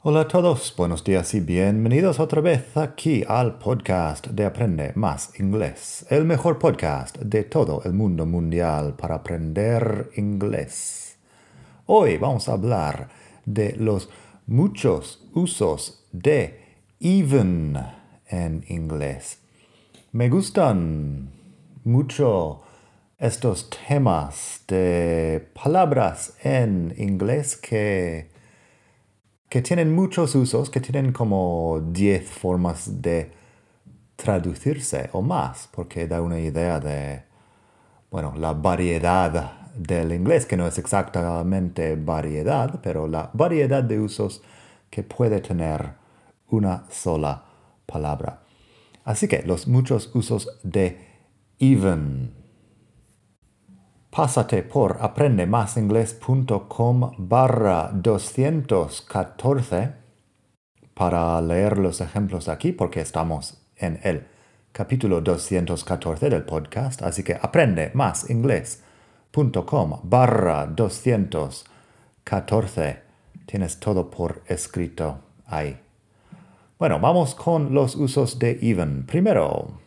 Hola a todos, buenos días y bienvenidos otra vez aquí al podcast de Aprende Más Inglés, el mejor podcast de todo el mundo mundial para aprender inglés. Hoy vamos a hablar de los muchos usos de even en inglés. Me gustan mucho estos temas de palabras en inglés que que tienen muchos usos, que tienen como 10 formas de traducirse o más, porque da una idea de, bueno, la variedad del inglés, que no es exactamente variedad, pero la variedad de usos que puede tener una sola palabra. Así que los muchos usos de even Pásate por aprendemasingles.com barra 214 para leer los ejemplos aquí porque estamos en el capítulo 214 del podcast. Así que aprende barra 214. Tienes todo por escrito ahí. Bueno, vamos con los usos de even. Primero,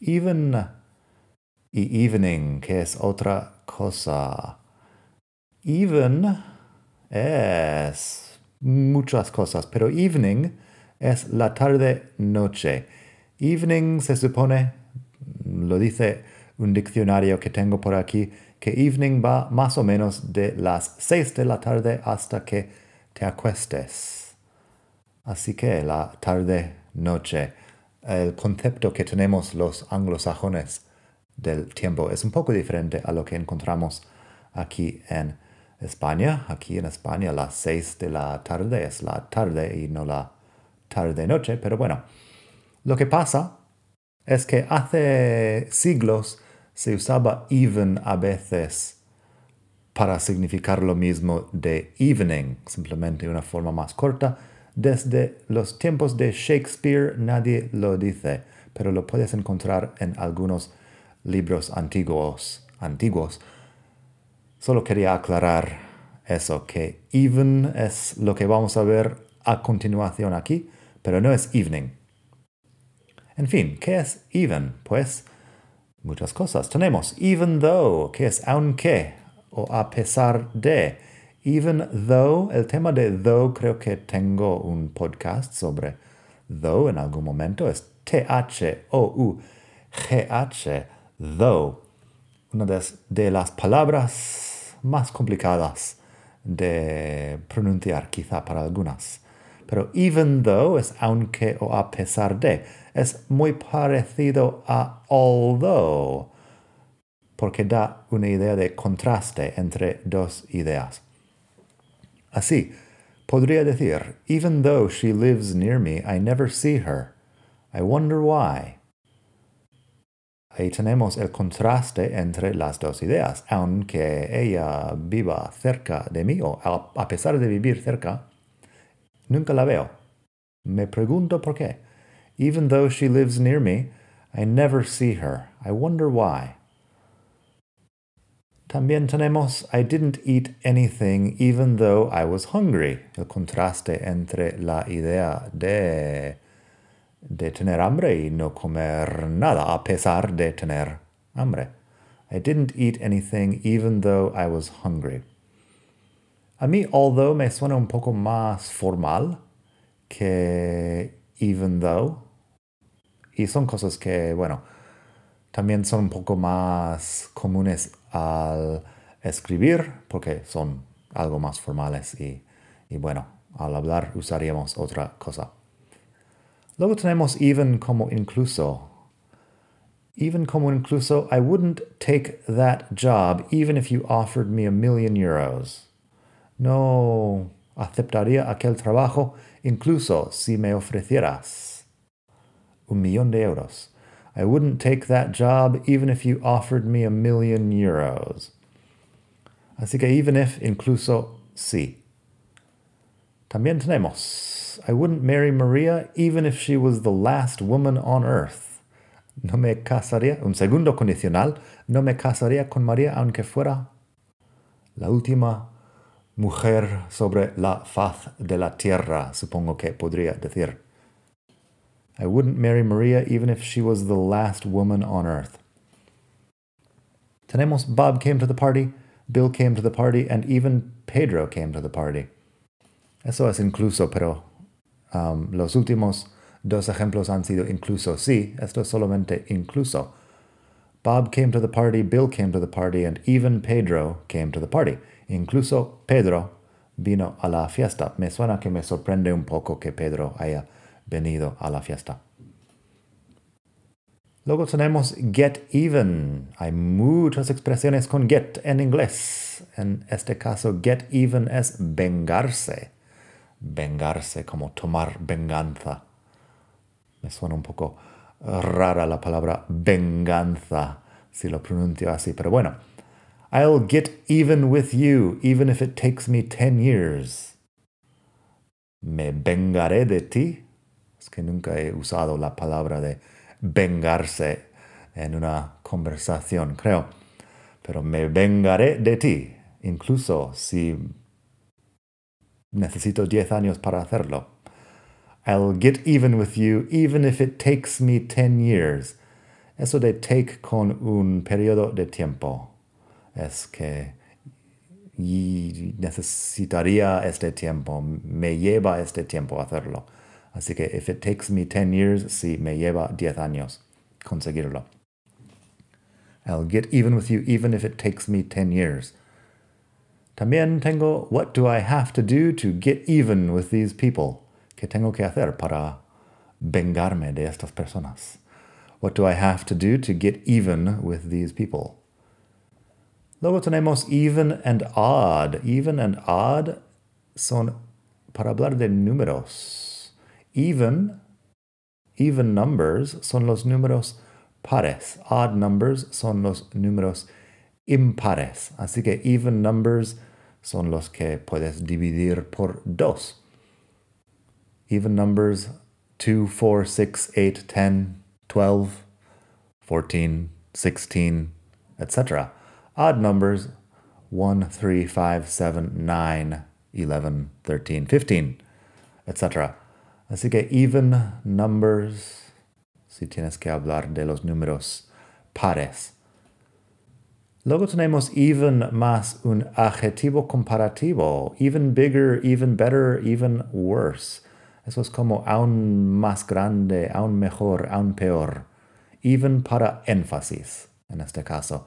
even y evening, que es otra cosa. Even es muchas cosas, pero evening es la tarde-noche. Evening se supone, lo dice un diccionario que tengo por aquí, que evening va más o menos de las 6 de la tarde hasta que te acuestes. Así que la tarde-noche, el concepto que tenemos los anglosajones del tiempo es un poco diferente a lo que encontramos aquí en España. Aquí en España las 6 de la tarde es la tarde y no la tarde-noche, pero bueno, lo que pasa es que hace siglos se usaba even a veces para significar lo mismo de evening, simplemente una forma más corta. Desde los tiempos de Shakespeare nadie lo dice, pero lo puedes encontrar en algunos libros antiguos, antiguos. Solo quería aclarar eso, que even es lo que vamos a ver a continuación aquí, pero no es evening. En fin, ¿qué es even? Pues muchas cosas. Tenemos even though, que es aunque o a pesar de. Even though, el tema de though creo que tengo un podcast sobre though en algún momento, es T-H-O-U-G-H though, una de, las palabras más complicadas de pronunciar quizá para algunas. Pero even though es aunque o a pesar de, es muy parecido a although, porque da una idea de contraste entre dos ideas. Así, podría decir, even though she lives near me, I never see her. I wonder why. Ahí tenemos el contraste entre las dos ideas. Aunque ella viva cerca de mí o a pesar de vivir cerca, nunca la veo. Me pregunto por qué. Even though she lives near me, I never see her. I wonder why. También tenemos I didn't eat anything even though I was hungry. El contraste entre la idea de de tener hambre y no comer nada a pesar de tener hambre. I didn't eat anything even though I was hungry. A mí, although me suena un poco más formal que even though. Y son cosas que, bueno, también son un poco más comunes al escribir porque son algo más formales y, y bueno, al hablar usaríamos otra cosa. Luego tenemos even como incluso. Even como incluso, I wouldn't take that job even if you offered me a million euros. No aceptaría aquel trabajo incluso si me ofrecieras un millón de euros. I wouldn't take that job even if you offered me a million euros. Así que even if, incluso sí. También tenemos, I wouldn't marry Maria even if she was the last woman on earth. No me casaría, un segundo condicional, no me casaría con María aunque fuera la última mujer sobre la faz de la tierra, supongo que podría decir. I wouldn't marry Maria even if she was the last woman on earth. Tenemos Bob came to the party, Bill came to the party, and even Pedro came to the party. Eso es incluso, pero um, los últimos dos ejemplos han sido incluso. Sí, esto es solamente incluso. Bob came to the party, Bill came to the party, and even Pedro came to the party. Incluso Pedro vino a la fiesta. Me suena que me sorprende un poco que Pedro haya venido a la fiesta. Luego tenemos get even. Hay muchas expresiones con get en inglés. En este caso, get even es vengarse. Vengarse, como tomar venganza. Me suena un poco rara la palabra venganza si lo pronuncio así, pero bueno. I'll get even with you, even if it takes me 10 years. Me vengaré de ti. Es que nunca he usado la palabra de vengarse en una conversación, creo. Pero me vengaré de ti, incluso si necesito 10 años para hacerlo. I'll get even with you even if it takes me 10 years. Eso de take con un periodo de tiempo es que necesitaría este tiempo, me lleva este tiempo hacerlo. Así que if it takes me 10 years, sí, me lleva 10 años conseguirlo. I'll get even with you even if it takes me 10 years. También tengo what do I have to do to get even with these people? ¿Qué tengo que hacer para vengarme de estas personas? What do I have to do to get even with these people? Luego tenemos even and odd. Even and odd son para hablar de números. Even, even numbers son los números pares. Odd numbers son los números impares. Así que even numbers son los que puedes dividir por dos. Even numbers 2, 4, 6, 8, 10, 12, 14, 16, etc. Odd numbers 1, 3, 5, 7, 9, 11, 13, 15, etc. Así que even numbers, si tienes que hablar de los números pares. Luego tenemos even más un adjetivo comparativo. Even bigger, even better, even worse. Eso es como aún más grande, aún mejor, aún peor. Even para énfasis, en este caso.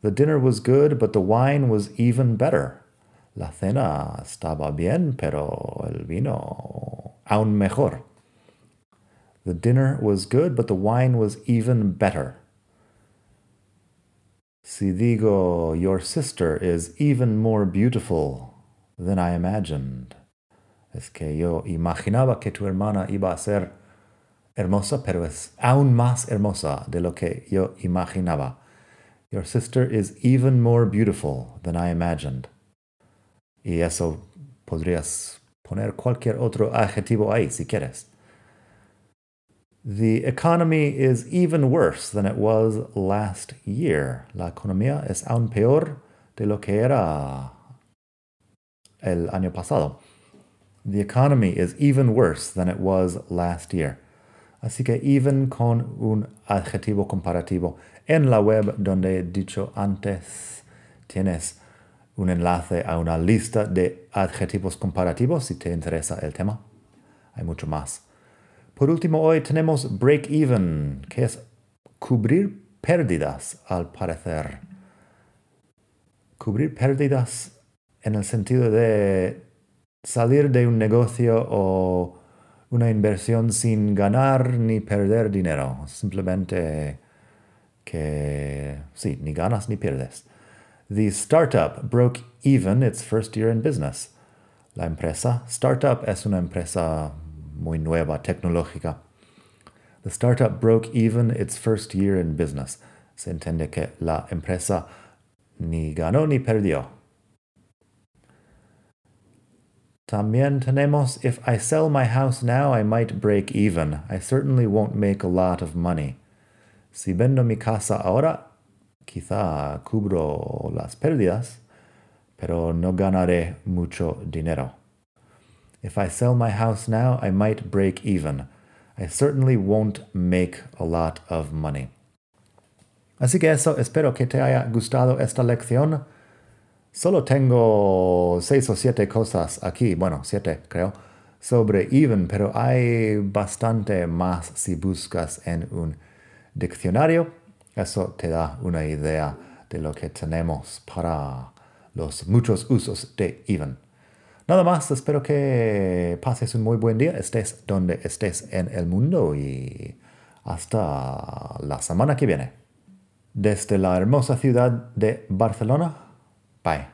The dinner was good, but the wine was even better. La cena estaba bien, pero el vino aún mejor. The dinner was good, but the wine was even better. Si digo, your sister is even more beautiful than I imagined. Es que yo imaginaba que tu hermana iba a ser hermosa, pero es aún más hermosa de lo que yo imaginaba. Your sister is even more beautiful than I imagined. Y eso podrías poner cualquier otro adjetivo ahí si quieres. The economy is even worse than it was last year. La economía es aún peor de lo que era el año pasado. The economy is even worse than it was last year. Así que even con un adjetivo comparativo. En la web donde he dicho antes tienes un enlace a una lista de adjetivos comparativos si te interesa el tema. Hay mucho más. Por último, hoy tenemos break even, que es cubrir pérdidas, al parecer. Cubrir pérdidas en el sentido de salir de un negocio o una inversión sin ganar ni perder dinero. Simplemente que, sí, ni ganas ni pierdes. The startup broke even its first year in business. La empresa, startup es una empresa muy nueva, tecnológica. The startup broke even its first year in business. Se entiende que la empresa ni ganó ni perdió. También tenemos if I sell my house now, I might break even. I certainly won't make a lot of money. Si vendo mi casa ahora, quizá cubro las pérdidas, pero no ganaré mucho dinero. If I sell my house now, I might break even. I certainly won't make a lot of money. Así que eso, espero que te haya gustado esta lección. Solo tengo seis o siete cosas aquí, bueno, siete creo, sobre even, pero hay bastante más si buscas en un diccionario. Eso te da una idea de lo que tenemos para los muchos usos de even. Nada más, espero que pases un muy buen día, estés donde estés en el mundo y hasta la semana que viene. Desde la hermosa ciudad de Barcelona, bye.